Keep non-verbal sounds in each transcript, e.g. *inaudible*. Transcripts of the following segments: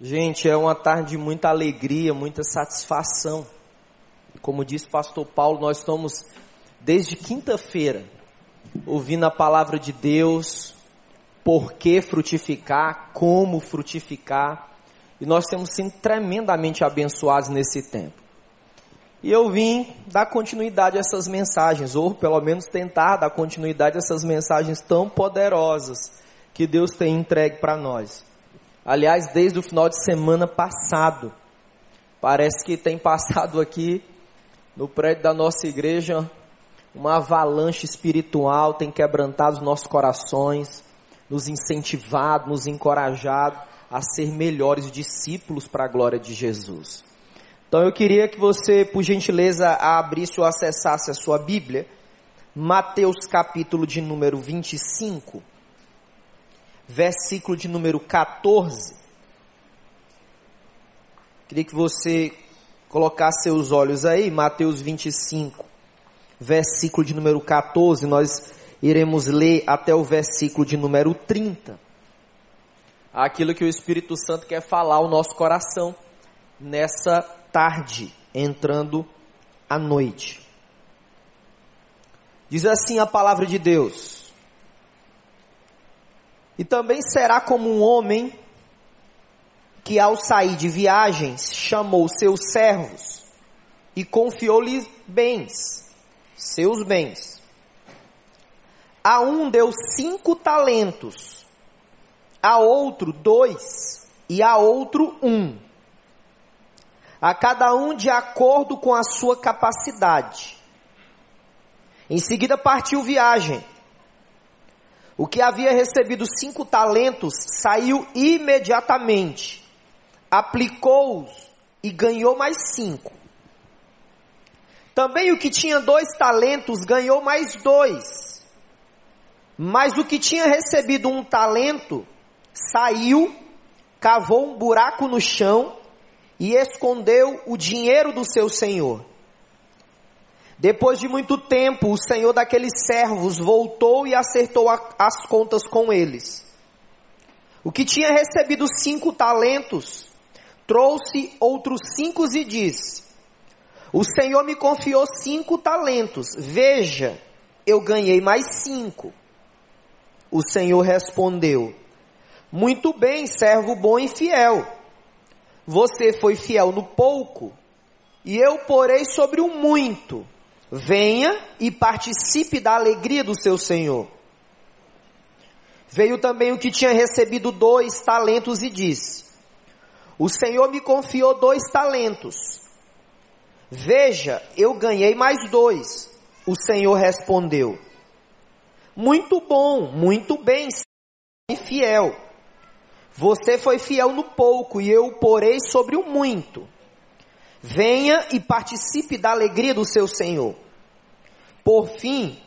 Gente, é uma tarde de muita alegria, muita satisfação. Como disse o pastor Paulo, nós estamos desde quinta-feira ouvindo a palavra de Deus, por que frutificar, como frutificar, e nós temos sido tremendamente abençoados nesse tempo. E eu vim dar continuidade a essas mensagens, ou pelo menos tentar dar continuidade a essas mensagens tão poderosas que Deus tem entregue para nós. Aliás, desde o final de semana passado, parece que tem passado aqui no prédio da nossa igreja uma avalanche espiritual, tem quebrantado os nossos corações, nos incentivado, nos encorajado a ser melhores discípulos para a glória de Jesus. Então eu queria que você, por gentileza, abrisse ou acessasse a sua Bíblia, Mateus capítulo de número 25 versículo de número 14. Queria que você colocasse seus olhos aí, Mateus 25, versículo de número 14. Nós iremos ler até o versículo de número 30. Aquilo que o Espírito Santo quer falar ao nosso coração nessa tarde, entrando à noite. Diz assim a palavra de Deus. E também será como um homem que, ao sair de viagens, chamou seus servos e confiou-lhes bens, seus bens. A um deu cinco talentos, a outro dois e a outro um. A cada um de acordo com a sua capacidade. Em seguida partiu viagem o que havia recebido cinco talentos saiu imediatamente, aplicou-os e ganhou mais cinco. Também o que tinha dois talentos ganhou mais dois. Mas o que tinha recebido um talento saiu, cavou um buraco no chão e escondeu o dinheiro do seu senhor. Depois de muito tempo, o senhor daqueles servos voltou e acertou a, as contas com eles. O que tinha recebido cinco talentos, trouxe outros cinco e disse: O senhor me confiou cinco talentos, veja, eu ganhei mais cinco. O senhor respondeu: Muito bem, servo bom e fiel. Você foi fiel no pouco, e eu porei sobre o muito Venha e participe da alegria do seu Senhor. Veio também o que tinha recebido dois talentos e disse: O Senhor me confiou dois talentos. Veja, eu ganhei mais dois. O Senhor respondeu: Muito bom, muito bem, e fiel. Você foi fiel no pouco e eu o porei sobre o muito. Venha e participe da alegria do seu Senhor. Por fim,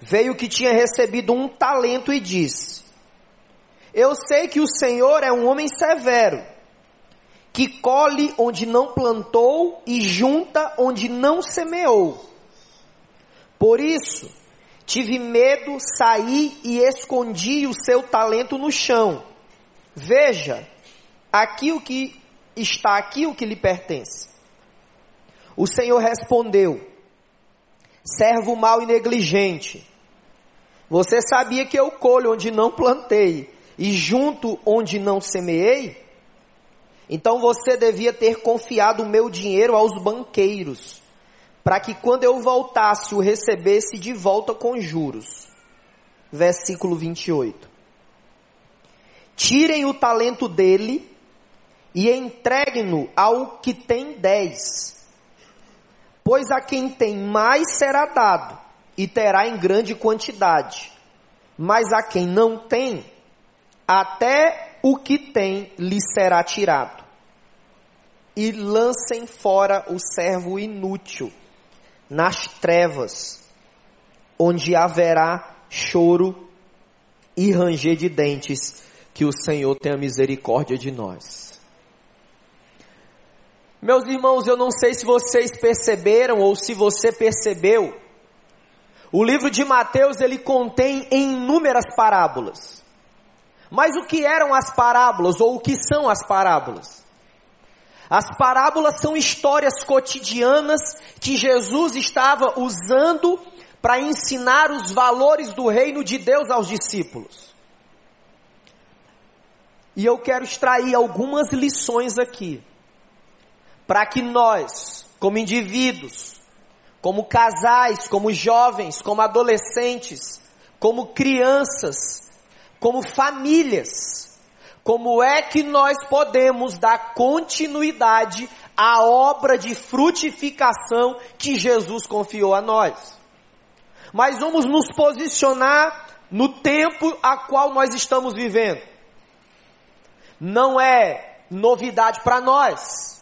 veio o que tinha recebido um talento e disse: Eu sei que o Senhor é um homem severo, que colhe onde não plantou e junta onde não semeou. Por isso, tive medo, saí e escondi o seu talento no chão. Veja, aqui o que está aqui o que lhe pertence. O Senhor respondeu: Servo mau e negligente. Você sabia que eu colho onde não plantei e junto onde não semeei? Então você devia ter confiado o meu dinheiro aos banqueiros, para que quando eu voltasse o recebesse de volta com juros. Versículo 28. Tirem o talento dele e entreguem-no ao que tem dez Pois a quem tem mais será dado, e terá em grande quantidade. Mas a quem não tem, até o que tem lhe será tirado. E lancem fora o servo inútil nas trevas, onde haverá choro e ranger de dentes, que o Senhor tenha misericórdia de nós. Meus irmãos, eu não sei se vocês perceberam ou se você percebeu, o livro de Mateus ele contém inúmeras parábolas. Mas o que eram as parábolas ou o que são as parábolas? As parábolas são histórias cotidianas que Jesus estava usando para ensinar os valores do reino de Deus aos discípulos. E eu quero extrair algumas lições aqui, para que nós, como indivíduos, como casais, como jovens, como adolescentes, como crianças, como famílias, como é que nós podemos dar continuidade à obra de frutificação que Jesus confiou a nós. Mas vamos nos posicionar no tempo a qual nós estamos vivendo. Não é novidade para nós.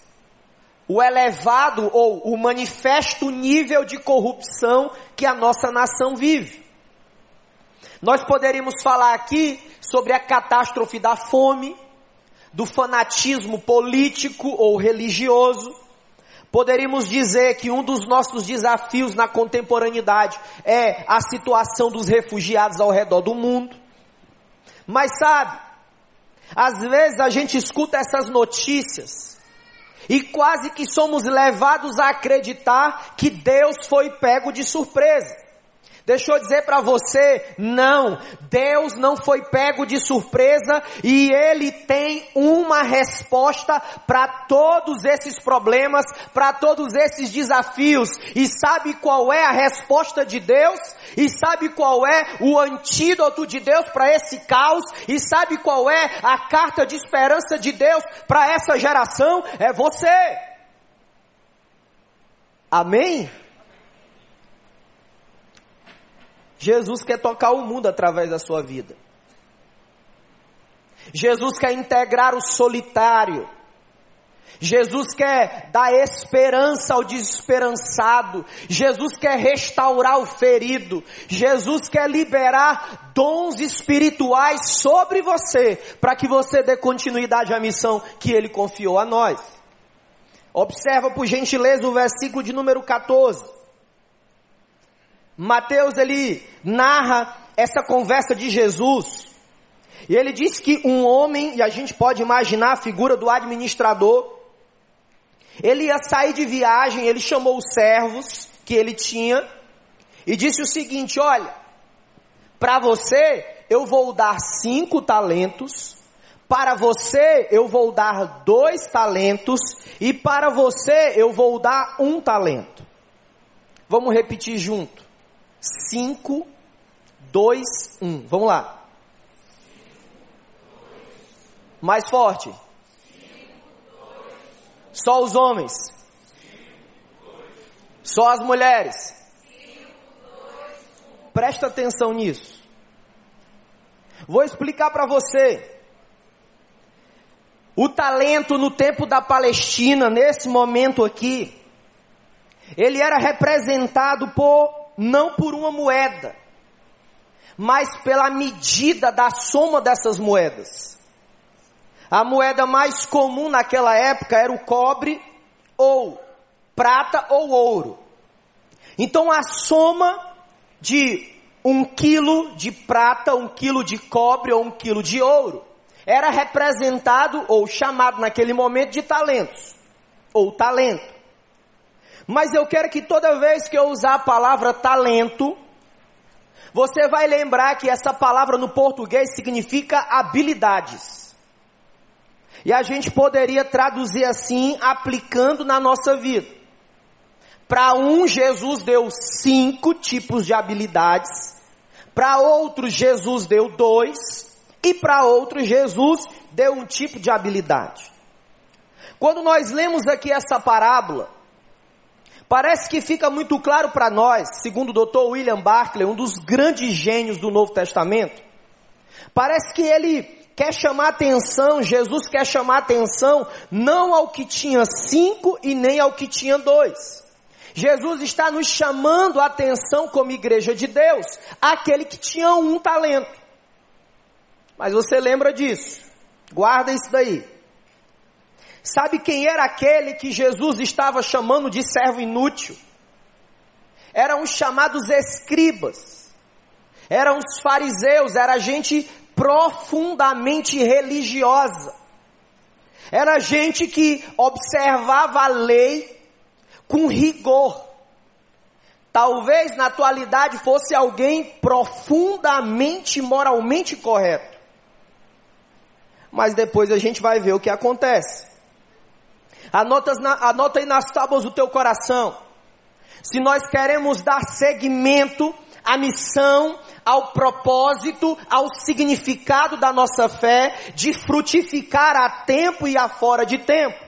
O elevado ou o manifesto nível de corrupção que a nossa nação vive. Nós poderíamos falar aqui sobre a catástrofe da fome, do fanatismo político ou religioso. Poderíamos dizer que um dos nossos desafios na contemporaneidade é a situação dos refugiados ao redor do mundo. Mas sabe, às vezes a gente escuta essas notícias e quase que somos levados a acreditar que Deus foi pego de surpresa. Deixa eu dizer para você, não, Deus não foi pego de surpresa e Ele tem uma resposta para todos esses problemas, para todos esses desafios. E sabe qual é a resposta de Deus? E sabe qual é o antídoto de Deus para esse caos? E sabe qual é a carta de esperança de Deus para essa geração? É você. Amém? Jesus quer tocar o mundo através da sua vida. Jesus quer integrar o solitário. Jesus quer dar esperança ao desesperançado. Jesus quer restaurar o ferido. Jesus quer liberar dons espirituais sobre você, para que você dê continuidade à missão que ele confiou a nós. Observa por gentileza o versículo de número 14. Mateus ele narra essa conversa de Jesus. E ele diz que um homem, e a gente pode imaginar a figura do administrador, ele ia sair de viagem, ele chamou os servos que ele tinha e disse o seguinte: Olha, para você eu vou dar cinco talentos, para você eu vou dar dois talentos, e para você eu vou dar um talento. Vamos repetir junto. 5, 2, 1. Vamos lá. Mais forte. Só os homens. Só as mulheres. Presta atenção nisso. Vou explicar para você. O talento no tempo da Palestina, nesse momento aqui, ele era representado por não por uma moeda, mas pela medida da soma dessas moedas. A moeda mais comum naquela época era o cobre ou prata ou ouro. Então a soma de um quilo de prata, um quilo de cobre ou um quilo de ouro era representado ou chamado naquele momento de talentos ou talento. Mas eu quero que toda vez que eu usar a palavra talento, você vai lembrar que essa palavra no português significa habilidades. E a gente poderia traduzir assim, aplicando na nossa vida. Para um, Jesus deu cinco tipos de habilidades. Para outro, Jesus deu dois. E para outro, Jesus deu um tipo de habilidade. Quando nós lemos aqui essa parábola, Parece que fica muito claro para nós, segundo o Dr. William Barclay, um dos grandes gênios do Novo Testamento, parece que ele quer chamar atenção, Jesus quer chamar atenção não ao que tinha cinco e nem ao que tinha dois. Jesus está nos chamando a atenção como igreja de Deus, aquele que tinha um talento. Mas você lembra disso? Guarda isso daí. Sabe quem era aquele que Jesus estava chamando de servo inútil? Eram os chamados escribas, eram os fariseus, era gente profundamente religiosa. Era gente que observava a lei com rigor. Talvez na atualidade fosse alguém profundamente moralmente correto. Mas depois a gente vai ver o que acontece. Anota, anota aí nas tábuas do teu coração. Se nós queremos dar seguimento à missão, ao propósito, ao significado da nossa fé, de frutificar a tempo e a fora de tempo,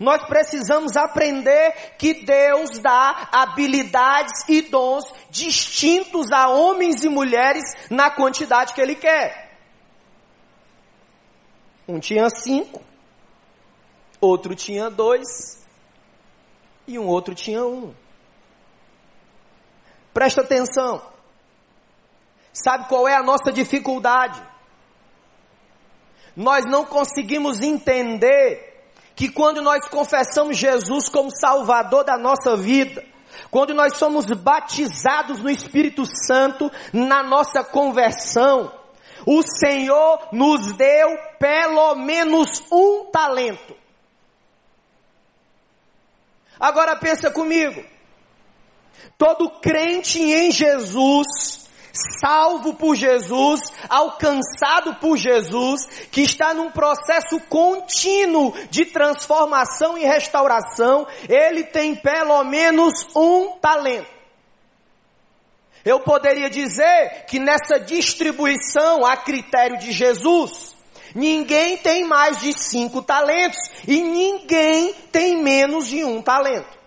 nós precisamos aprender que Deus dá habilidades e dons distintos a homens e mulheres na quantidade que Ele quer. Um tinha cinco, outro tinha dois e um outro tinha um. Presta atenção. Sabe qual é a nossa dificuldade? Nós não conseguimos entender que quando nós confessamos Jesus como Salvador da nossa vida, quando nós somos batizados no Espírito Santo na nossa conversão, o Senhor nos deu pelo menos um talento. Agora pensa comigo. Todo crente em Jesus, salvo por Jesus, alcançado por Jesus, que está num processo contínuo de transformação e restauração, ele tem pelo menos um talento. Eu poderia dizer que nessa distribuição a critério de Jesus, ninguém tem mais de cinco talentos e ninguém tem menos de um talento.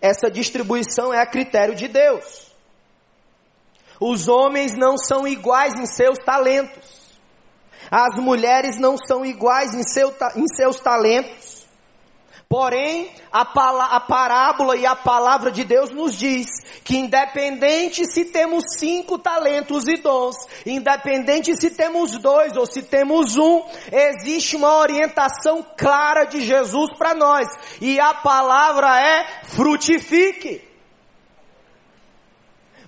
Essa distribuição é a critério de Deus. Os homens não são iguais em seus talentos. As mulheres não são iguais em, seu, em seus talentos. Porém, a, a, parábola e a palavra de Deus nos diz que independente se temos cinco talentos e dons, independente se temos dois ou se temos um, existe uma orientação clara de Jesus para nós. E a palavra é frutifique.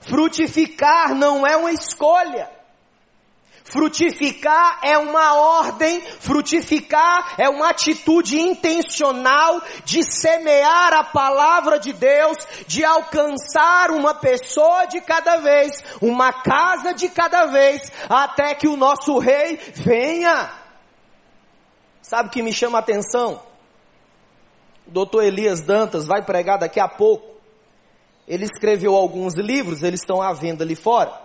Frutificar não é uma escolha. Frutificar é uma ordem, frutificar é uma atitude intencional de semear a palavra de Deus, de alcançar uma pessoa de cada vez, uma casa de cada vez, até que o nosso rei venha. Sabe o que me chama a atenção? O doutor Elias Dantas vai pregar daqui a pouco. Ele escreveu alguns livros, eles estão à venda ali fora.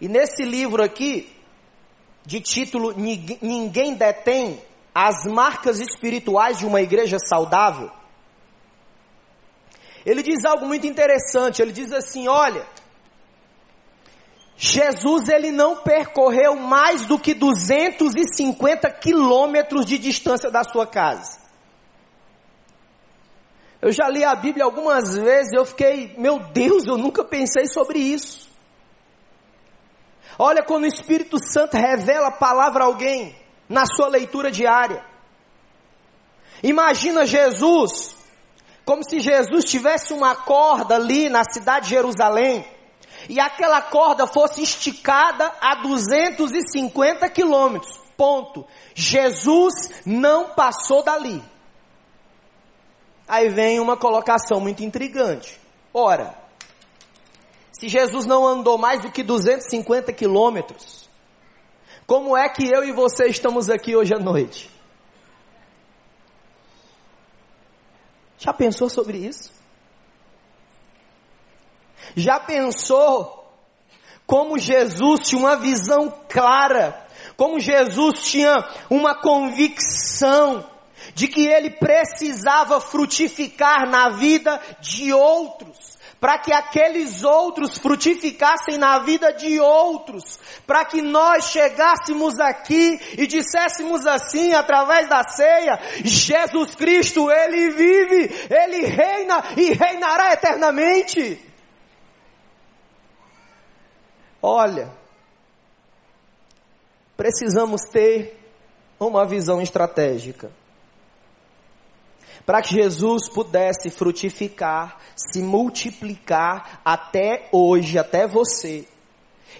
E nesse livro aqui, de título Ninguém Detém as Marcas Espirituais de uma Igreja Saudável, ele diz algo muito interessante. Ele diz assim: olha, Jesus ele não percorreu mais do que 250 quilômetros de distância da sua casa. Eu já li a Bíblia algumas vezes e eu fiquei, meu Deus, eu nunca pensei sobre isso. Olha quando o Espírito Santo revela a palavra a alguém na sua leitura diária. Imagina Jesus, como se Jesus tivesse uma corda ali na cidade de Jerusalém, e aquela corda fosse esticada a 250 quilômetros. Ponto. Jesus não passou dali. Aí vem uma colocação muito intrigante. Ora, se Jesus não andou mais do que 250 quilômetros, como é que eu e você estamos aqui hoje à noite? Já pensou sobre isso? Já pensou como Jesus tinha uma visão clara, como Jesus tinha uma convicção de que ele precisava frutificar na vida de outros? Para que aqueles outros frutificassem na vida de outros, para que nós chegássemos aqui e disséssemos assim através da ceia: Jesus Cristo, Ele vive, Ele reina e reinará eternamente. Olha, precisamos ter uma visão estratégica para que Jesus pudesse frutificar, se multiplicar até hoje, até você.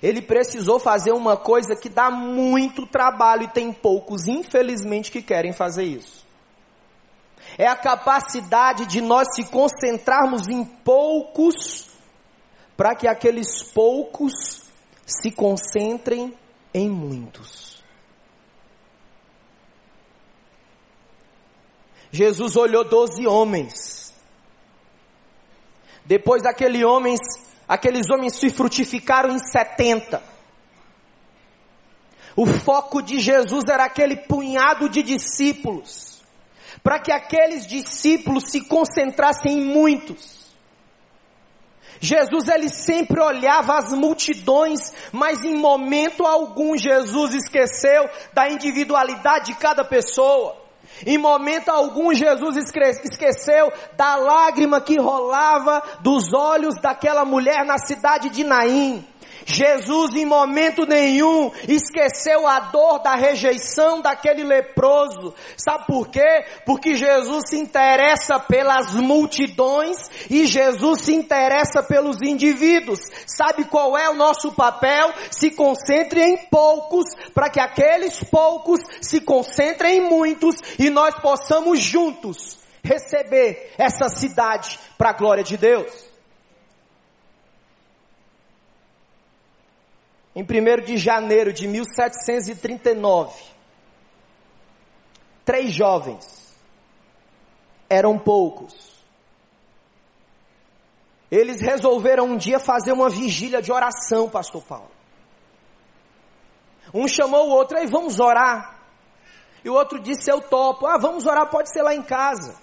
ele precisou fazer uma coisa que dá muito trabalho e tem poucos, infelizmente, que querem fazer isso. É a capacidade de nós se concentrarmos em poucos, para que aqueles poucos se concentrem em muitos. Jesus olhou doze homens. Depois daquele homens Aqueles homens se frutificaram em 70. O foco de Jesus era aquele punhado de discípulos, para que aqueles discípulos se concentrassem em muitos. Jesus ele sempre olhava as multidões, mas em momento algum Jesus esqueceu da individualidade de cada pessoa. Em momento algum, Jesus esqueceu da lágrima que rolava dos olhos daquela mulher na cidade de Naim. Jesus em momento nenhum esqueceu a dor da rejeição daquele leproso. Sabe por quê? Porque Jesus se interessa pelas multidões e Jesus se interessa pelos indivíduos. Sabe qual é o nosso papel? Se concentre em poucos para que aqueles poucos se concentrem em muitos e nós possamos juntos receber essa cidade para a glória de Deus. Em 1 de janeiro de 1739, três jovens, eram poucos, eles resolveram um dia fazer uma vigília de oração, pastor Paulo. Um chamou o outro, aí vamos orar. E o outro disse, eu topo. Ah, vamos orar, pode ser lá em casa.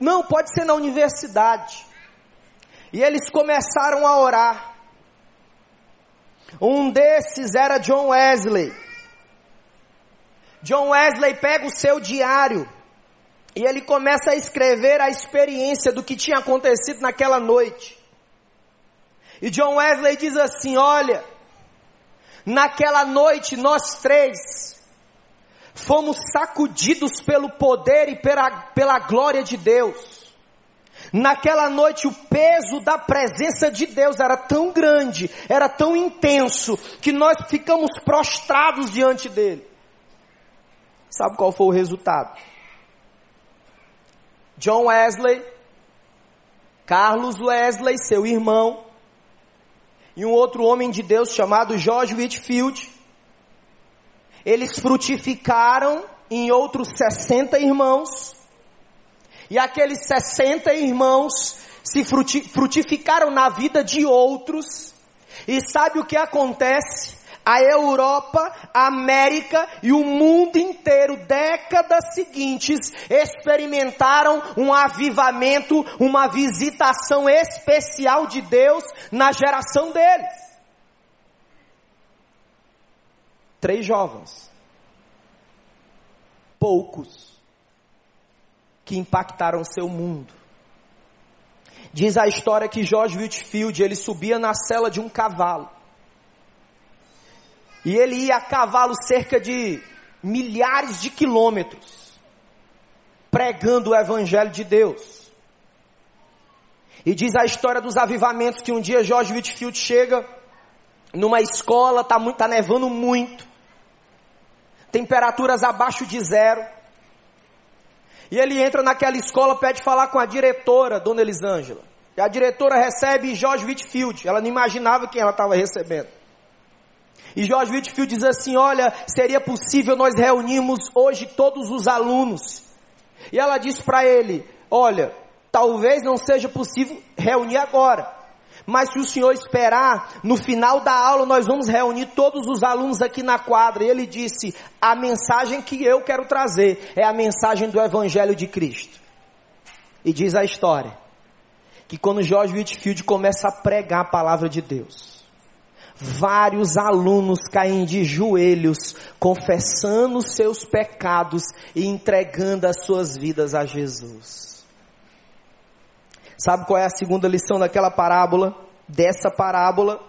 Não, pode ser na universidade. E eles começaram a orar. Um desses era John Wesley. John Wesley pega o seu diário e ele começa a escrever a experiência do que tinha acontecido naquela noite. E John Wesley diz assim: Olha, naquela noite nós três fomos sacudidos pelo poder e pela, pela glória de Deus. Naquela noite o peso da presença de Deus era tão grande, era tão intenso, que nós ficamos prostrados diante dele. Sabe qual foi o resultado? John Wesley, Carlos Wesley, seu irmão, e um outro homem de Deus chamado George Whitfield, eles frutificaram em outros 60 irmãos, e aqueles 60 irmãos se frutificaram na vida de outros. E sabe o que acontece? A Europa, a América e o mundo inteiro, décadas seguintes, experimentaram um avivamento, uma visitação especial de Deus na geração deles. Três jovens, poucos, que impactaram seu mundo. Diz a história que George Whitfield, ele subia na cela de um cavalo. E ele ia a cavalo cerca de milhares de quilômetros, pregando o evangelho de Deus. E diz a história dos avivamentos que um dia George Whitfield chega numa escola, tá, muito, tá nevando muito, temperaturas abaixo de zero. E ele entra naquela escola, pede falar com a diretora, Dona Elisângela. E a diretora recebe George Whitfield. Ela não imaginava quem ela estava recebendo. E George Whitfield diz assim: Olha, seria possível nós reunirmos hoje todos os alunos. E ela diz para ele: Olha, talvez não seja possível reunir agora. Mas se o senhor esperar, no final da aula nós vamos reunir todos os alunos aqui na quadra. E ele disse: a mensagem que eu quero trazer é a mensagem do Evangelho de Cristo. E diz a história que quando George Whitfield começa a pregar a palavra de Deus, vários alunos caem de joelhos, confessando seus pecados e entregando as suas vidas a Jesus. Sabe qual é a segunda lição daquela parábola? Dessa parábola?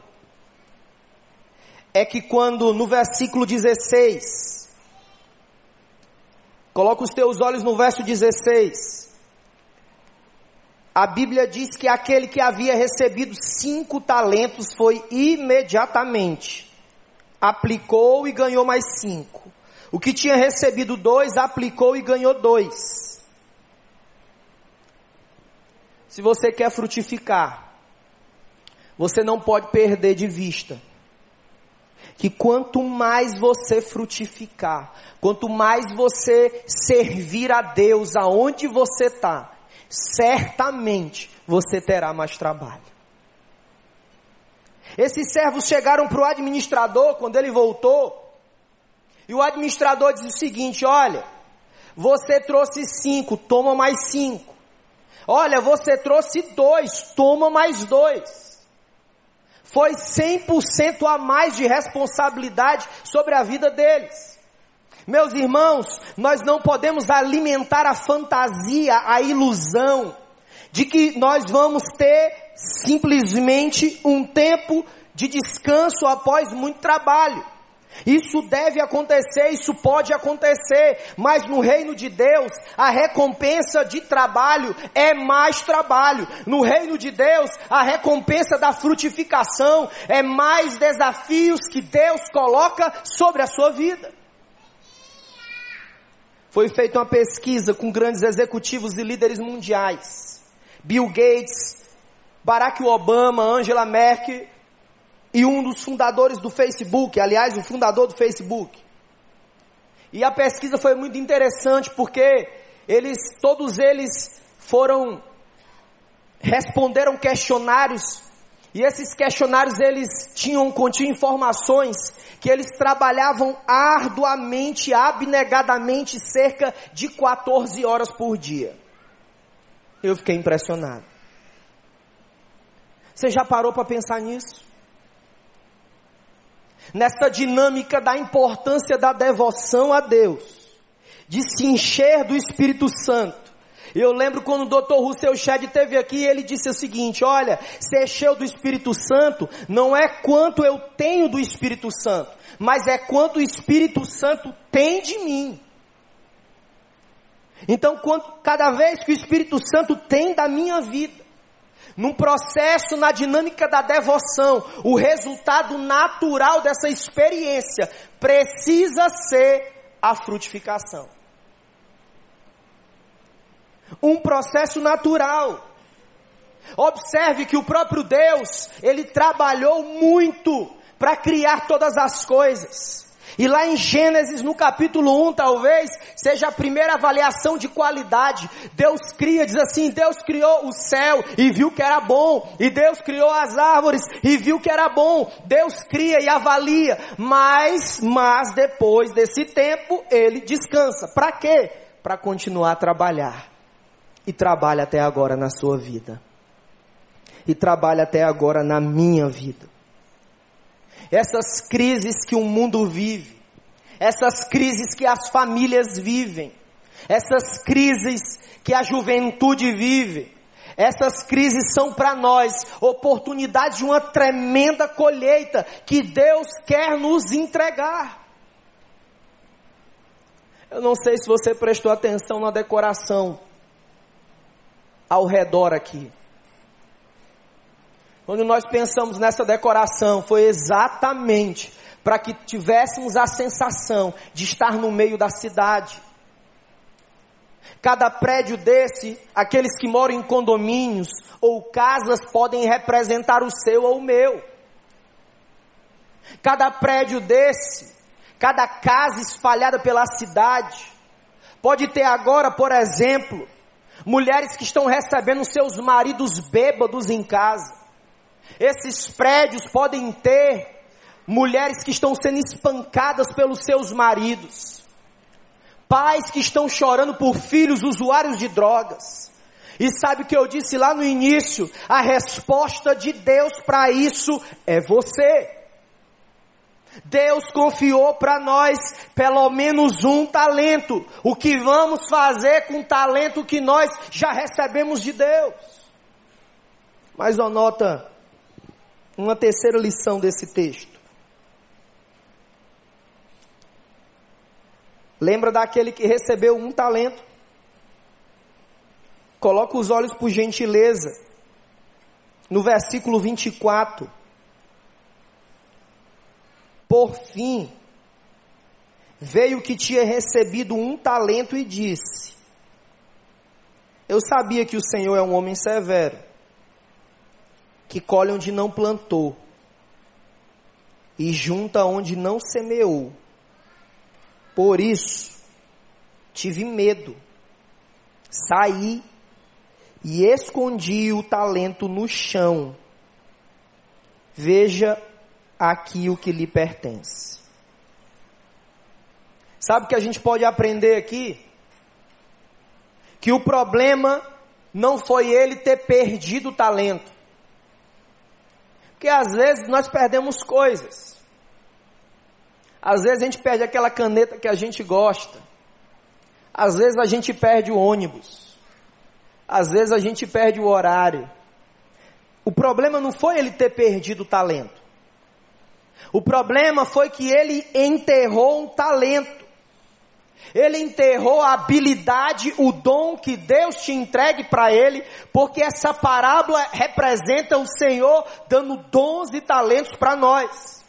É que quando no versículo 16, coloca os teus olhos no verso 16. a Bíblia diz que aquele que havia recebido cinco talentos foi imediatamente, aplicou e ganhou mais cinco. O que tinha recebido dois, aplicou e ganhou dois. Se você quer frutificar, você não pode perder de vista que quanto mais você frutificar, quanto mais você servir a Deus aonde você está, certamente você terá mais trabalho. Esses servos chegaram para o administrador quando ele voltou, e o administrador diz o seguinte: Olha, você trouxe cinco, toma mais cinco. Olha, você trouxe dois, toma mais dois. Foi 100% a mais de responsabilidade sobre a vida deles. Meus irmãos, nós não podemos alimentar a fantasia, a ilusão de que nós vamos ter simplesmente um tempo de descanso após muito trabalho. Isso deve acontecer, isso pode acontecer, mas no reino de Deus, a recompensa de trabalho é mais trabalho. No reino de Deus, a recompensa da frutificação é mais desafios que Deus coloca sobre a sua vida. Foi feita uma pesquisa com grandes executivos e líderes mundiais. Bill Gates, Barack Obama, Angela Merkel e um dos fundadores do Facebook, aliás, o fundador do Facebook. E a pesquisa foi muito interessante porque eles, todos eles foram responderam questionários e esses questionários eles tinham continham informações que eles trabalhavam arduamente, abnegadamente, cerca de 14 horas por dia. Eu fiquei impressionado. Você já parou para pensar nisso? Nessa dinâmica da importância da devoção a Deus, de se encher do Espírito Santo, eu lembro quando o Dr. Russell Shedd teve aqui, ele disse o seguinte: olha, ser cheio do Espírito Santo não é quanto eu tenho do Espírito Santo, mas é quanto o Espírito Santo tem de mim. Então, quanto, cada vez que o Espírito Santo tem da minha vida, num processo, na dinâmica da devoção, o resultado natural dessa experiência precisa ser a frutificação um processo natural. Observe que o próprio Deus, ele trabalhou muito para criar todas as coisas. E lá em Gênesis, no capítulo 1, talvez, seja a primeira avaliação de qualidade. Deus cria, diz assim: Deus criou o céu e viu que era bom. E Deus criou as árvores e viu que era bom. Deus cria e avalia. Mas, mas depois desse tempo, ele descansa. Para quê? Para continuar a trabalhar e trabalha até agora na sua vida. E trabalha até agora na minha vida. Essas crises que o mundo vive, essas crises que as famílias vivem, essas crises que a juventude vive, essas crises são para nós oportunidade de uma tremenda colheita que Deus quer nos entregar. Eu não sei se você prestou atenção na decoração ao redor aqui. Quando nós pensamos nessa decoração, foi exatamente para que tivéssemos a sensação de estar no meio da cidade. Cada prédio desse, aqueles que moram em condomínios ou casas podem representar o seu ou o meu. Cada prédio desse, cada casa espalhada pela cidade, pode ter agora, por exemplo, mulheres que estão recebendo seus maridos bêbados em casa. Esses prédios podem ter mulheres que estão sendo espancadas pelos seus maridos. Pais que estão chorando por filhos usuários de drogas. E sabe o que eu disse lá no início? A resposta de Deus para isso é você. Deus confiou para nós pelo menos um talento. O que vamos fazer com o talento que nós já recebemos de Deus? Mas anota uma terceira lição desse texto. Lembra daquele que recebeu um talento? Coloca os olhos por gentileza. No versículo 24. Por fim, veio que tinha recebido um talento e disse: Eu sabia que o Senhor é um homem severo, que colhe onde não plantou e junta onde não semeou. Por isso, tive medo, saí e escondi o talento no chão. Veja aqui o que lhe pertence. Sabe o que a gente pode aprender aqui? Que o problema não foi ele ter perdido o talento. Porque às vezes nós perdemos coisas. Às vezes a gente perde aquela caneta que a gente gosta. Às vezes a gente perde o ônibus. Às vezes a gente perde o horário. O problema não foi ele ter perdido o talento. O problema foi que ele enterrou um talento. Ele enterrou a habilidade, o dom que Deus te entregue para ele, porque essa parábola representa o Senhor dando dons e talentos para nós.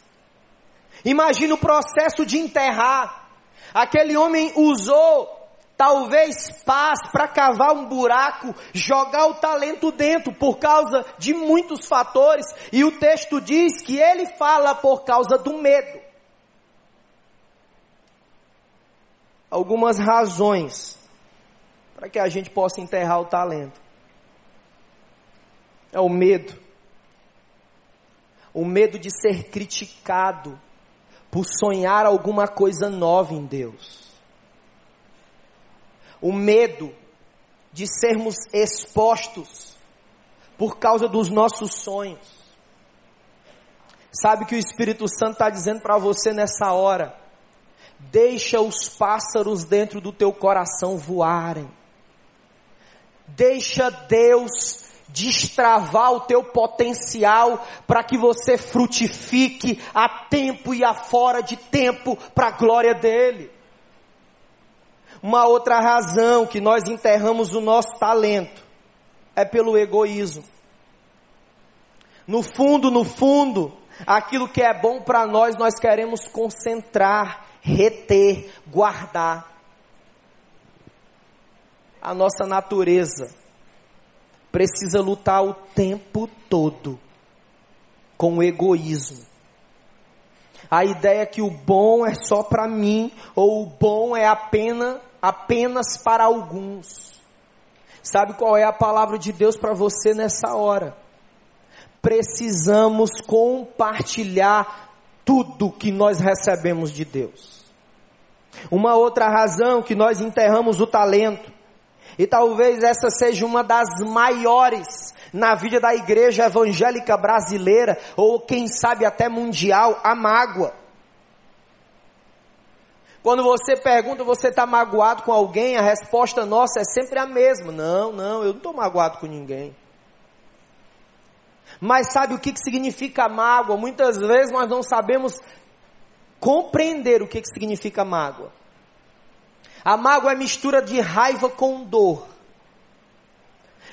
Imagina o processo de enterrar. Aquele homem usou talvez paz para cavar um buraco, jogar o talento dentro por causa de muitos fatores, e o texto diz que ele fala por causa do medo. Algumas razões para que a gente possa enterrar o talento. É o medo. O medo de ser criticado por sonhar alguma coisa nova em Deus. O medo de sermos expostos por causa dos nossos sonhos. Sabe que o Espírito Santo está dizendo para você nessa hora? Deixa os pássaros dentro do teu coração voarem. Deixa Deus destravar o teu potencial para que você frutifique a tempo e a fora de tempo para a glória dele. Uma outra razão que nós enterramos o nosso talento é pelo egoísmo. No fundo, no fundo, aquilo que é bom para nós, nós queremos concentrar reter, guardar. A nossa natureza precisa lutar o tempo todo com o egoísmo. A ideia é que o bom é só para mim ou o bom é apenas apenas para alguns. Sabe qual é a palavra de Deus para você nessa hora? Precisamos compartilhar tudo que nós recebemos de Deus. Uma outra razão que nós enterramos o talento, e talvez essa seja uma das maiores na vida da igreja evangélica brasileira, ou quem sabe até mundial, a mágoa. Quando você pergunta, você está magoado com alguém, a resposta nossa é sempre a mesma: não, não, eu não estou magoado com ninguém. Mas sabe o que, que significa mágoa? Muitas vezes nós não sabemos compreender o que, que significa mágoa. A mágoa é mistura de raiva com dor.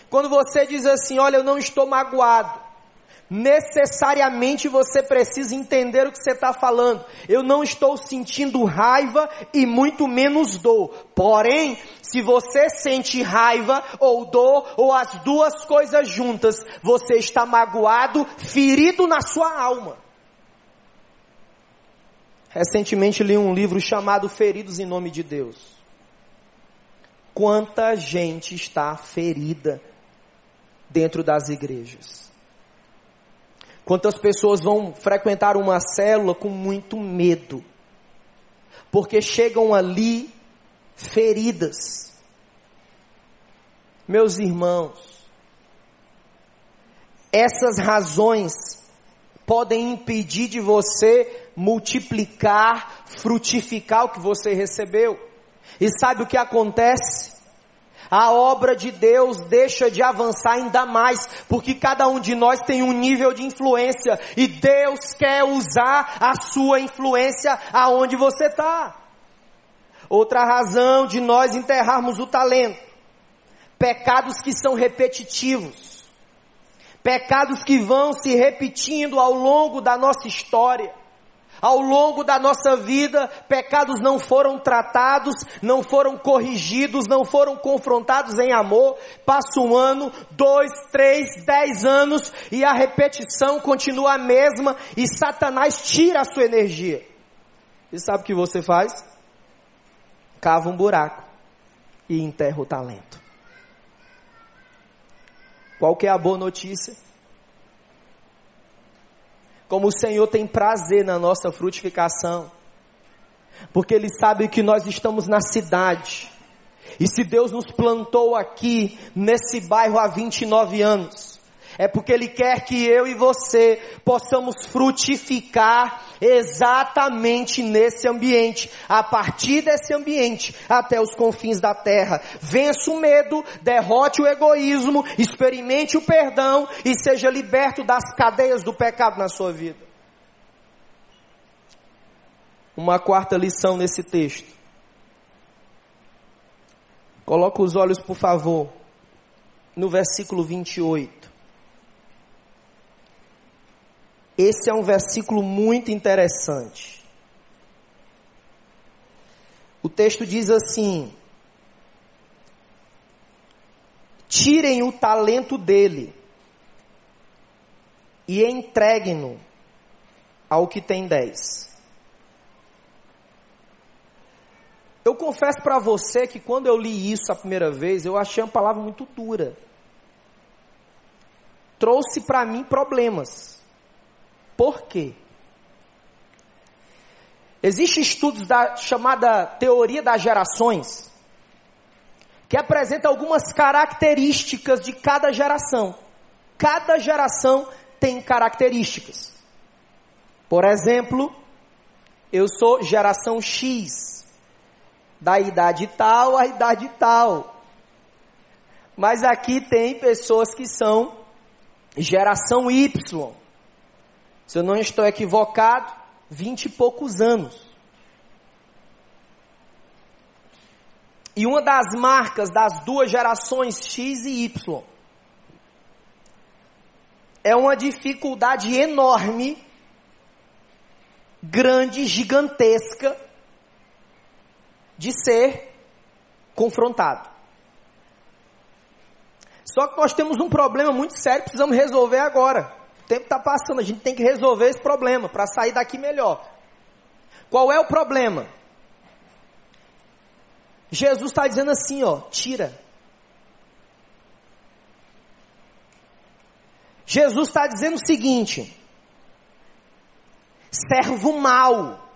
Quando você diz assim, olha, eu não estou magoado, necessariamente você precisa entender o que você está falando. Eu não estou sentindo raiva e muito menos dor. Porém, se você sente raiva ou dor, ou as duas coisas juntas, você está magoado, ferido na sua alma. Recentemente li um livro chamado Feridos em Nome de Deus. Quanta gente está ferida dentro das igrejas. Quantas pessoas vão frequentar uma célula com muito medo, porque chegam ali feridas. Meus irmãos, essas razões podem impedir de você multiplicar, frutificar o que você recebeu. E sabe o que acontece? A obra de Deus deixa de avançar ainda mais, porque cada um de nós tem um nível de influência e Deus quer usar a sua influência aonde você está. Outra razão de nós enterrarmos o talento, pecados que são repetitivos, pecados que vão se repetindo ao longo da nossa história. Ao longo da nossa vida, pecados não foram tratados, não foram corrigidos, não foram confrontados em amor. Passa um ano, dois, três, dez anos e a repetição continua a mesma e Satanás tira a sua energia. E sabe o que você faz? Cava um buraco e enterra o talento. Qual que é a boa notícia? Como o Senhor tem prazer na nossa frutificação, porque Ele sabe que nós estamos na cidade, e se Deus nos plantou aqui, nesse bairro há 29 anos, é porque Ele quer que eu e você possamos frutificar exatamente nesse ambiente, a partir desse ambiente, até os confins da terra. Vença o medo, derrote o egoísmo, experimente o perdão e seja liberto das cadeias do pecado na sua vida. Uma quarta lição nesse texto. Coloca os olhos, por favor, no versículo 28. Esse é um versículo muito interessante. O texto diz assim: Tirem o talento dele e entreguem-no ao que tem dez. Eu confesso para você que quando eu li isso a primeira vez, eu achei uma palavra muito dura. Trouxe para mim problemas. Por quê? Existem estudos da chamada teoria das gerações, que apresenta algumas características de cada geração. Cada geração tem características. Por exemplo, eu sou geração X, da idade tal à idade tal. Mas aqui tem pessoas que são geração Y. Se eu não estou equivocado, vinte e poucos anos. E uma das marcas das duas gerações X e Y é uma dificuldade enorme, grande, gigantesca, de ser confrontado. Só que nós temos um problema muito sério, precisamos resolver agora tempo está passando, a gente tem que resolver esse problema para sair daqui melhor. Qual é o problema? Jesus está dizendo assim, ó, tira. Jesus está dizendo o seguinte: servo mau,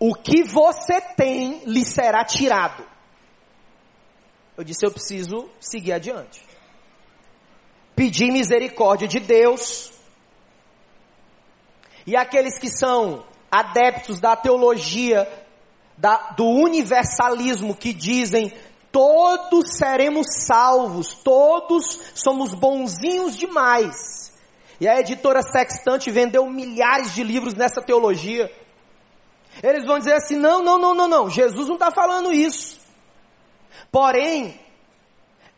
o que você tem lhe será tirado. Eu disse, eu preciso seguir adiante pedir misericórdia de Deus. E aqueles que são adeptos da teologia, da, do universalismo, que dizem todos seremos salvos, todos somos bonzinhos demais. E a editora Sextante vendeu milhares de livros nessa teologia. Eles vão dizer assim: não, não, não, não, não, Jesus não está falando isso. Porém,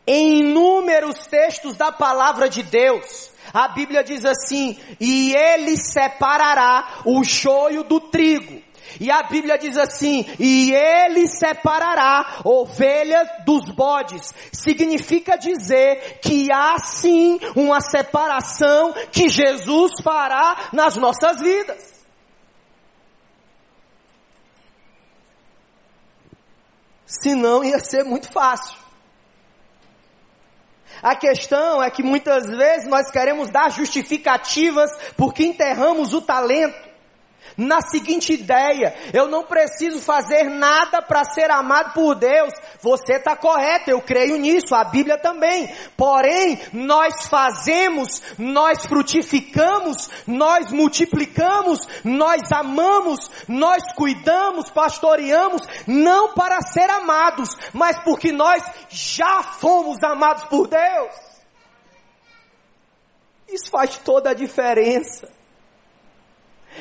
em inúmeros textos da palavra de Deus, a Bíblia diz assim: e ele separará o joio do trigo. E a Bíblia diz assim: e ele separará ovelhas dos bodes. Significa dizer que há sim uma separação que Jesus fará nas nossas vidas. Senão ia ser muito fácil. A questão é que muitas vezes nós queremos dar justificativas porque enterramos o talento na seguinte ideia: eu não preciso fazer nada para ser amado por Deus. Você está correto, eu creio nisso, a Bíblia também. Porém, nós fazemos, nós frutificamos, nós multiplicamos, nós amamos, nós cuidamos, pastoreamos, não para ser amados, mas porque nós já fomos amados por Deus. Isso faz toda a diferença.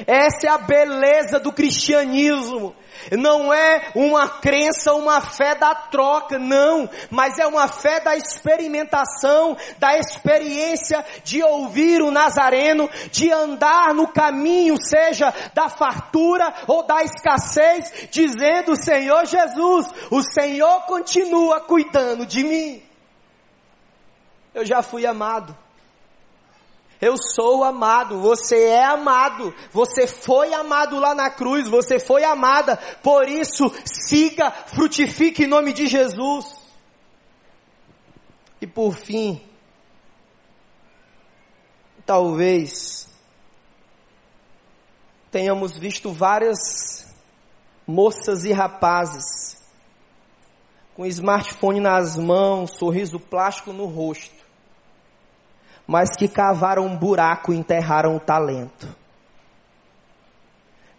Essa é a beleza do cristianismo. Não é uma crença, uma fé da troca, não, mas é uma fé da experimentação, da experiência de ouvir o Nazareno, de andar no caminho, seja da fartura ou da escassez, dizendo: Senhor Jesus, o Senhor continua cuidando de mim. Eu já fui amado. Eu sou amado, você é amado, você foi amado lá na cruz, você foi amada, por isso siga, frutifique em nome de Jesus. E por fim, talvez tenhamos visto várias moças e rapazes com smartphone nas mãos, sorriso plástico no rosto mas que cavaram um buraco e enterraram o talento.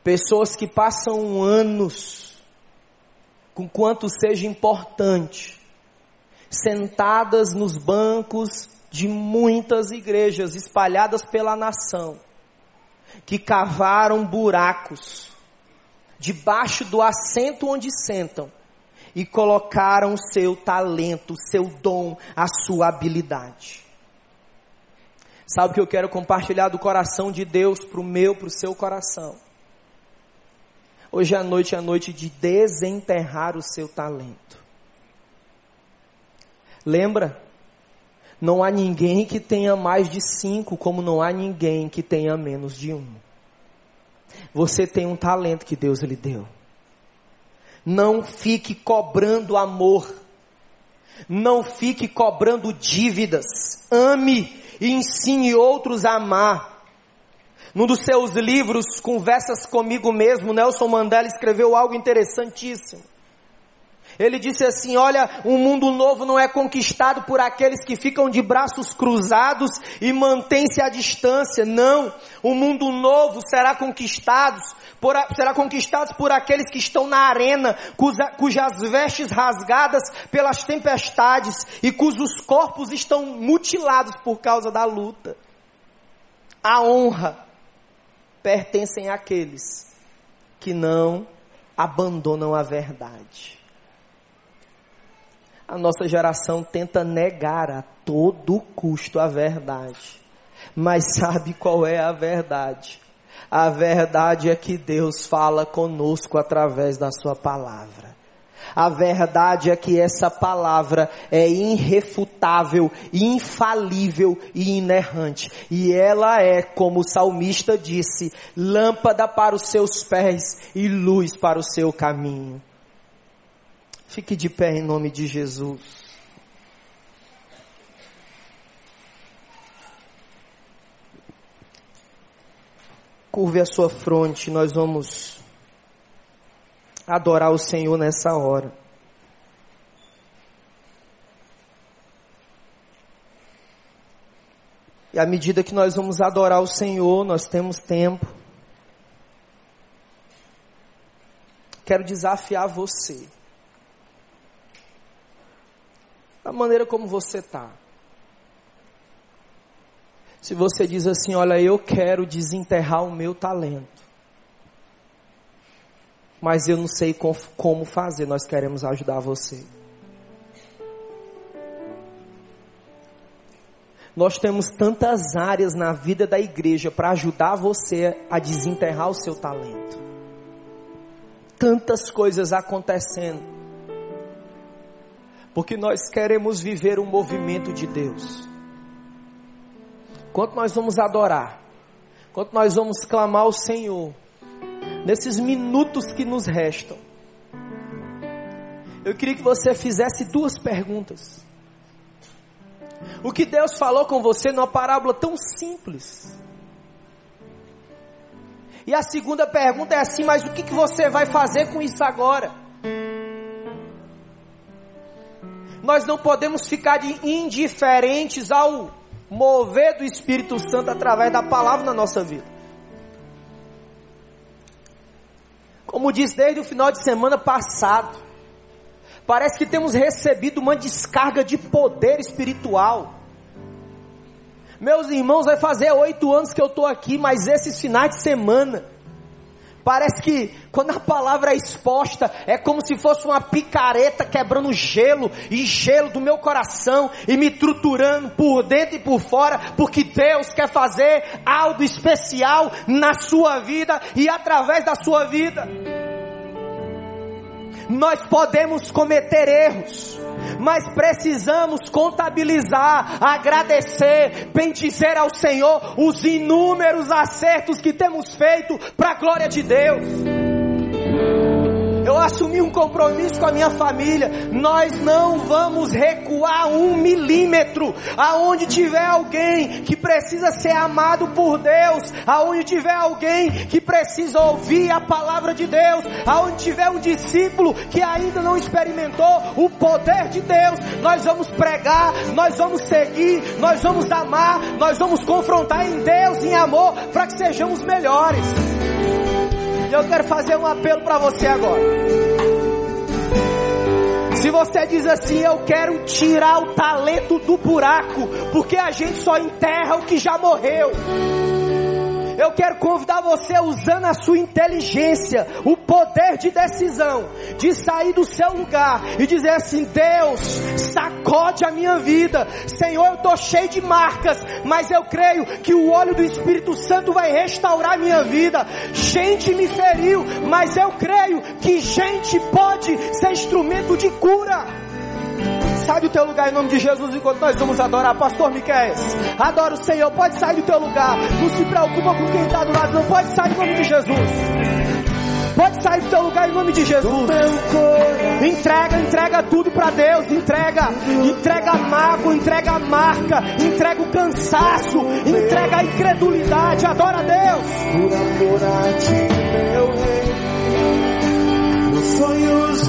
Pessoas que passam anos, com quanto seja importante, sentadas nos bancos de muitas igrejas espalhadas pela nação, que cavaram buracos debaixo do assento onde sentam e colocaram seu talento, seu dom, a sua habilidade. Sabe que eu quero compartilhar do coração de Deus para o meu, para o seu coração? Hoje à noite é a noite de desenterrar o seu talento. Lembra? Não há ninguém que tenha mais de cinco, como não há ninguém que tenha menos de um. Você tem um talento que Deus lhe deu. Não fique cobrando amor. Não fique cobrando dívidas. Ame e ensine outros a amar. Num dos seus livros, Conversas Comigo Mesmo, Nelson Mandela escreveu algo interessantíssimo. Ele disse assim: Olha, um mundo novo não é conquistado por aqueles que ficam de braços cruzados e mantêm-se à distância. Não. O mundo novo será conquistado por, será conquistado por aqueles que estão na arena, cuja, cujas vestes rasgadas pelas tempestades e cujos corpos estão mutilados por causa da luta. A honra pertencem àqueles que não abandonam a verdade. A nossa geração tenta negar a todo custo a verdade. Mas *laughs* sabe qual é a verdade? A verdade é que Deus fala conosco através da Sua palavra. A verdade é que essa palavra é irrefutável, infalível e inerrante. E ela é, como o salmista disse, lâmpada para os seus pés e luz para o seu caminho. Fique de pé em nome de Jesus. Curve a sua fronte, nós vamos adorar o Senhor nessa hora. E à medida que nós vamos adorar o Senhor, nós temos tempo. Quero desafiar você da maneira como você está. Se você diz assim, olha, eu quero desenterrar o meu talento, mas eu não sei como fazer, nós queremos ajudar você. Nós temos tantas áreas na vida da igreja para ajudar você a desenterrar o seu talento. Tantas coisas acontecendo porque nós queremos viver um movimento de Deus. Quanto nós vamos adorar, quanto nós vamos clamar ao Senhor, nesses minutos que nos restam, eu queria que você fizesse duas perguntas. O que Deus falou com você numa parábola tão simples. E a segunda pergunta é assim: mas o que, que você vai fazer com isso agora? Nós não podemos ficar indiferentes ao mover do Espírito Santo através da palavra na nossa vida. Como diz desde o final de semana passado, parece que temos recebido uma descarga de poder espiritual. Meus irmãos, vai fazer oito anos que eu estou aqui, mas esses finais de semana, parece que quando a palavra é exposta, é como se fosse uma picareta quebrando gelo e gelo do meu coração e me truturando por dentro e por fora, porque Deus quer fazer algo especial na sua vida e através da sua vida. Nós podemos cometer erros, mas precisamos contabilizar, agradecer, bendizer ao Senhor os inúmeros acertos que temos feito para a glória de Deus. Eu assumi um compromisso com a minha família. Nós não vamos recuar um milímetro. Aonde tiver alguém que precisa ser amado por Deus, aonde tiver alguém que precisa ouvir a palavra de Deus, aonde tiver um discípulo que ainda não experimentou o poder de Deus, nós vamos pregar, nós vamos seguir, nós vamos amar, nós vamos confrontar em Deus, em amor, para que sejamos melhores. Eu quero fazer um apelo para você agora. Se você diz assim, eu quero tirar o talento do buraco, porque a gente só enterra o que já morreu. Eu quero convidar você usando a sua inteligência, o poder de decisão, de sair do seu lugar e dizer assim: Deus, sacode a minha vida. Senhor, eu estou cheio de marcas, mas eu creio que o óleo do Espírito Santo vai restaurar a minha vida. Gente me feriu, mas eu creio que gente pode ser instrumento de cura. Sai do teu lugar em nome de Jesus enquanto nós vamos adorar. Pastor Miquel, adora o Senhor. Pode sair do teu lugar. Não se preocupa com quem está do lado. Não pode sair em nome de Jesus. Pode sair do teu lugar em nome de Jesus. Entrega, entrega tudo para Deus. Entrega, entrega a mágoa, entrega a marca, entrega o cansaço, entrega a incredulidade. Adora a Deus. Por amor a ti, meu rei. Sonhos